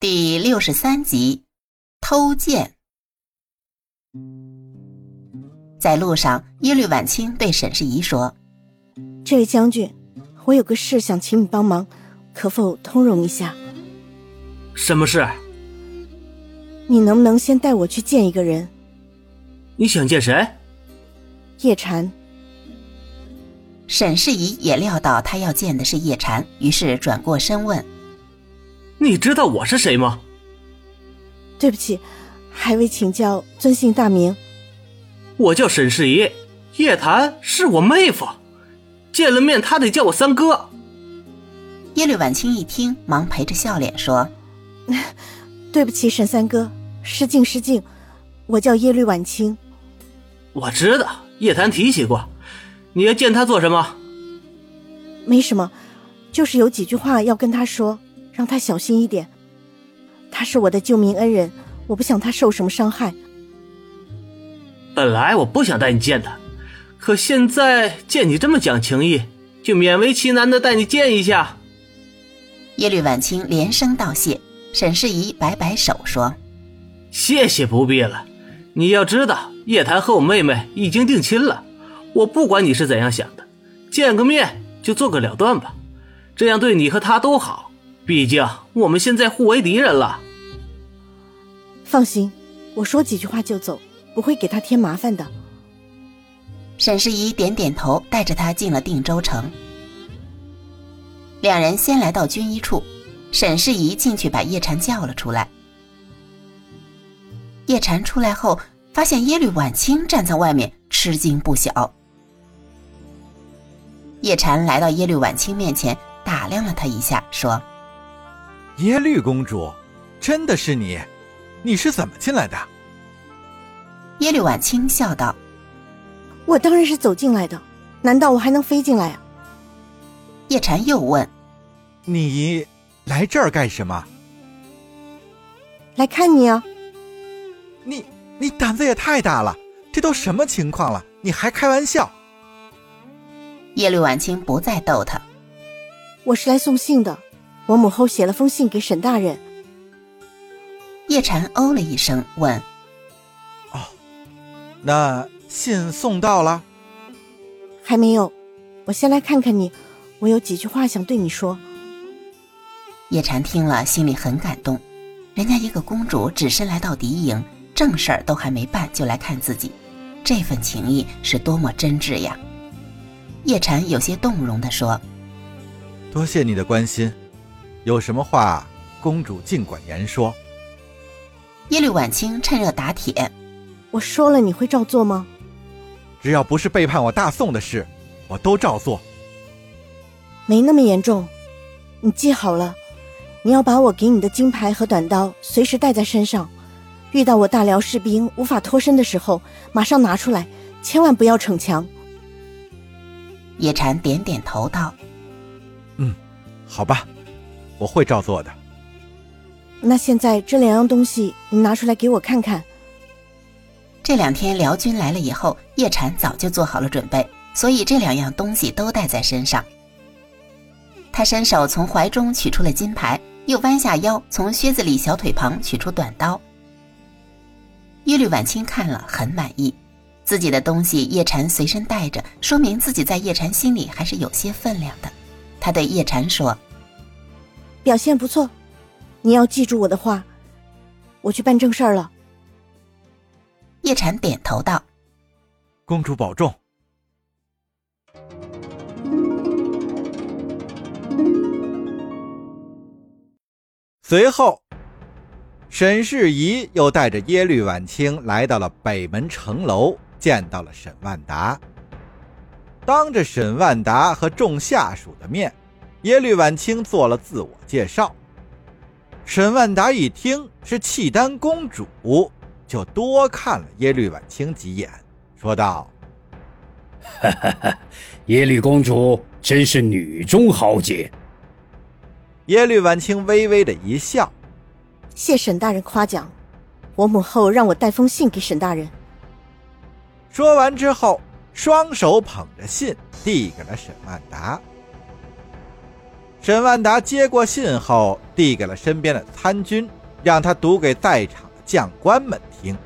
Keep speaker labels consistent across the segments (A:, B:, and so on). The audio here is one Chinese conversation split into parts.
A: 第六十三集，偷剑。在路上，耶律婉清对沈世宜说：“
B: 这位将军，我有个事想请你帮忙，可否通融一下？”“
C: 什么事？”“
B: 你能不能先带我去见一个人？”“
C: 你想见谁？”“
B: 叶禅。”
A: 沈世宜也料到他要见的是叶禅，于是转过身问。
C: 你知道我是谁吗？
B: 对不起，还未请教尊姓大名。
C: 我叫沈世宜，叶檀是我妹夫，见了面他得叫我三哥。
A: 耶律婉清一听，忙陪着笑脸说：“
B: 对不起，沈三哥，失敬失敬，我叫耶律婉清。”
C: 我知道叶檀提起过，你要见他做什么？
B: 没什么，就是有几句话要跟他说。让他小心一点，他是我的救命恩人，我不想他受什么伤害。
C: 本来我不想带你见他，可现在见你这么讲情义，就勉为其难的带你见一下。
A: 耶律婉清连声道谢，沈世宜摆摆手说：“
C: 谢谢不必了。你要知道，叶檀和我妹妹已经定亲了，我不管你是怎样想的，见个面就做个了断吧，这样对你和他都好。”毕竟我们现在互为敌人了。
B: 放心，我说几句话就走，不会给他添麻烦的。
A: 沈世宜点点头，带着他进了定州城。两人先来到军医处，沈世宜进去把叶禅叫了出来。叶禅出来后，发现耶律晚清站在外面，吃惊不小。叶禅来到耶律晚清面前，打量了他一下，说。
D: 耶律公主，真的是你？你是怎么进来的？
A: 耶律婉清笑道：“
B: 我当然是走进来的，难道我还能飞进来啊？”
A: 叶禅又问：“
D: 你来这儿干什么？”“
B: 来看你啊！”“
D: 你你胆子也太大了，这都什么情况了，你还开玩笑？”
A: 耶律婉清不再逗他：“
B: 我是来送信的。”我母后写了封信给沈大人。
A: 叶禅哦了一声，问：“
D: 哦，那信送到了？
B: 还没有。我先来看看你，我有几句话想对你说。”
A: 叶禅听了，心里很感动。人家一个公主只身来到敌营，正事儿都还没办就来看自己，这份情谊是多么真挚呀！叶禅有些动容地说：“
D: 多谢你的关心。”有什么话，公主尽管言说。
A: 耶律婉清趁热打铁：“
B: 我说了，你会照做吗？
D: 只要不是背叛我大宋的事，我都照做。
B: 没那么严重，你记好了，你要把我给你的金牌和短刀随时带在身上，遇到我大辽士兵无法脱身的时候，马上拿出来，千万不要逞强。”
A: 叶禅点点头道：“
D: 嗯，好吧。”我会照做的。
B: 那现在这两样东西你拿出来给我看看。
A: 这两天辽军来了以后，叶禅早就做好了准备，所以这两样东西都带在身上。他伸手从怀中取出了金牌，又弯下腰从靴子里小腿旁取出短刀。耶律婉清看了很满意，自己的东西叶禅随身带着，说明自己在叶禅心里还是有些分量的。他对叶禅说。
B: 表现不错，你要记住我的话。我去办正事儿了。
A: 叶禅点头道：“
D: 公主保重。”随后，沈世宜又带着耶律婉清来到了北门城楼，见到了沈万达。当着沈万达和众下属的面。耶律婉清做了自我介绍，沈万达一听是契丹公主，就多看了耶律婉清几眼，说道：“
E: 哈哈哈，耶律公主真是女中豪杰。”
D: 耶律婉清微微的一笑：“
B: 谢沈大人夸奖，我母后让我带封信给沈大人。”
D: 说完之后，双手捧着信递给了沈万达。沈万达接过信后，递给了身边的参军，让他读给在场的将官们听。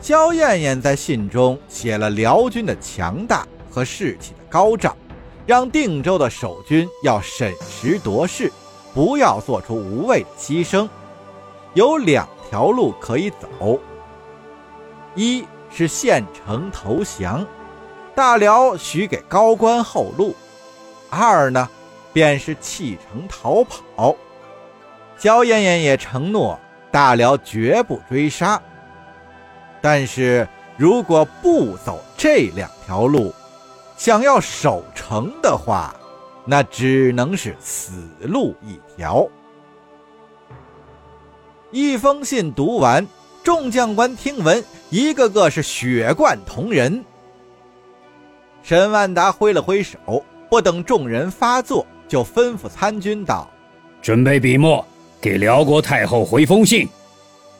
D: 萧燕燕在信中写了辽军的强大和士气的高涨，让定州的守军要审时度势，不要做出无谓的牺牲。有两条路可以走：一是献城投降，大辽许给高官厚禄；二呢，便是弃城逃跑。焦艳艳也承诺，大辽绝不追杀。但是如果不走这两条路，想要守城的话，那只能是死路一条。一封信读完，众将官听闻，一个个是血贯瞳仁。沈万达挥了挥手，不等众人发作，就吩咐参军道：“
E: 准备笔墨，给辽国太后回封信。”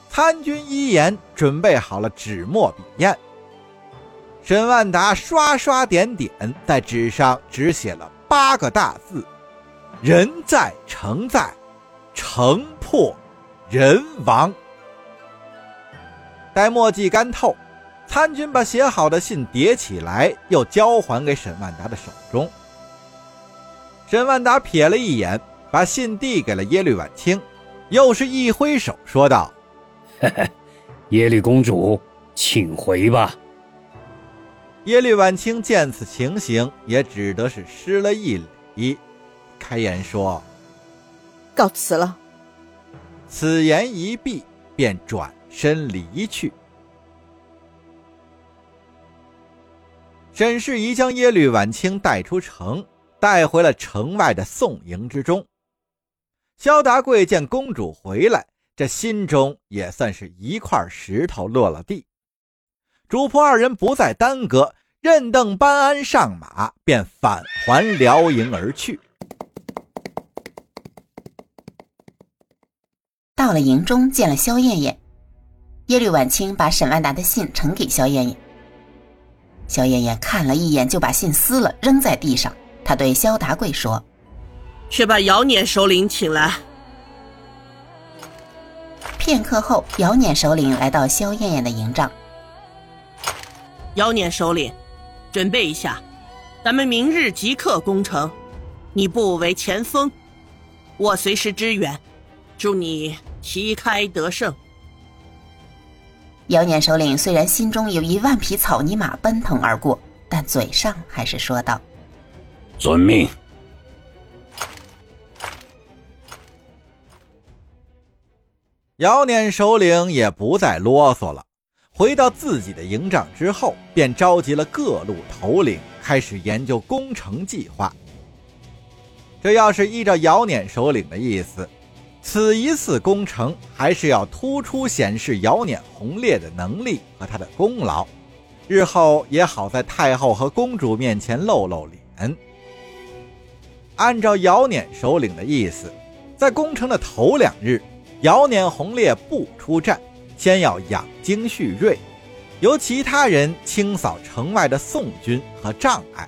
D: 参军一言，准备好了纸墨笔砚。沈万达刷刷点点，在纸上只写了八个大字：“人在城在，城破人亡。”待墨迹干透，参军把写好的信叠起来，又交还给沈万达的手中。沈万达瞥了一眼，把信递给了耶律婉清，又是一挥手，说道。
E: 嘿嘿，耶律公主，请回吧。
D: 耶律婉清见此情形，也只得是施了一礼，开言说：“
B: 告辞了。”
D: 此言一毕，便转身离去。沈世宜将耶律婉清带出城，带回了城外的宋营之中。萧达贵见公主回来。这心中也算是一块石头落了地，主仆二人不再耽搁，任邓班安上马，便返还辽营而去。
A: 到了营中，见了萧燕燕，耶律婉清把沈万达的信呈给萧燕燕。萧燕燕看了一眼，就把信撕了，扔在地上。他对萧达贵说：“
F: 去把姚年首领请来。”
A: 片刻后，姚辇首领来到萧燕燕的营帐。
F: 姚辇首领，准备一下，咱们明日即刻攻城。你部为前锋，我随时支援。祝你旗开得胜。
A: 姚辇首领虽然心中有一万匹草泥马奔腾而过，但嘴上还是说道：“
E: 遵命。”
D: 姚念首领也不再啰嗦了，回到自己的营帐之后，便召集了各路头领，开始研究攻城计划。这要是依照姚念首领的意思，此一次攻城还是要突出显示姚念红烈的能力和他的功劳，日后也好在太后和公主面前露露脸。按照姚念首领的意思，在攻城的头两日。姚辇红烈不出战，先要养精蓄锐，由其他人清扫城外的宋军和障碍。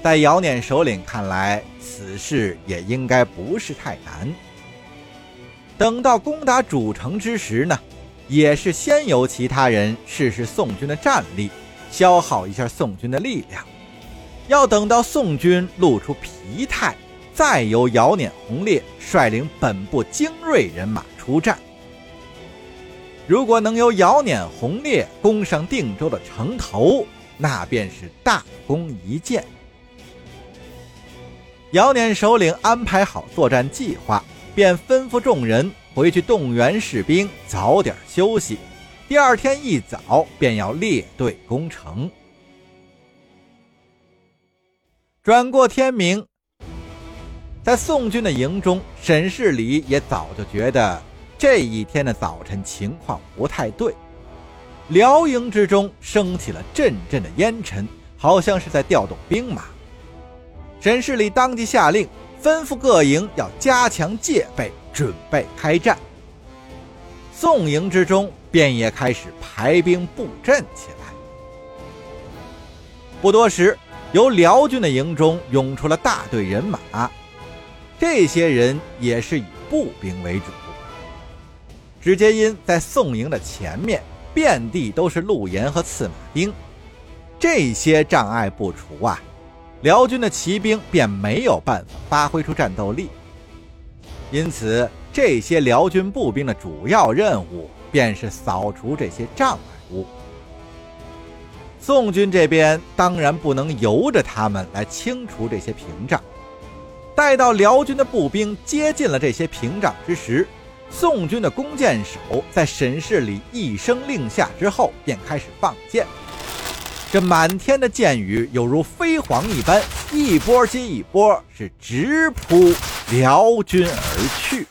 D: 在姚辇首领看来，此事也应该不是太难。等到攻打主城之时呢，也是先由其他人试试宋军的战力，消耗一下宋军的力量。要等到宋军露出疲态。再由姚碾红烈率领本部精锐人马出战。如果能由姚碾红烈攻上定州的城头，那便是大功一件。姚碾首领安排好作战计划，便吩咐众人回去动员士兵，早点休息。第二天一早便要列队攻城。转过天明。在宋军的营中，沈世礼也早就觉得这一天的早晨情况不太对。辽营之中升起了阵阵的烟尘，好像是在调动兵马。沈世礼当即下令，吩咐各营要加强戒备，准备开战。宋营之中便也开始排兵布阵起来。不多时，由辽军的营中涌出了大队人马，这些人也是以步兵为主。只皆因在宋营的前面，遍地都是路沿和刺马兵，这些障碍不除啊，辽军的骑兵便没有办法发挥出战斗力。因此，这些辽军步兵的主要任务便是扫除这些障碍物。宋军这边当然不能由着他们来清除这些屏障。待到辽军的步兵接近了这些屏障之时，宋军的弓箭手在沈世礼一声令下之后，便开始放箭。这满天的箭雨犹如飞蝗一般，一波接一波，是直扑辽军而去。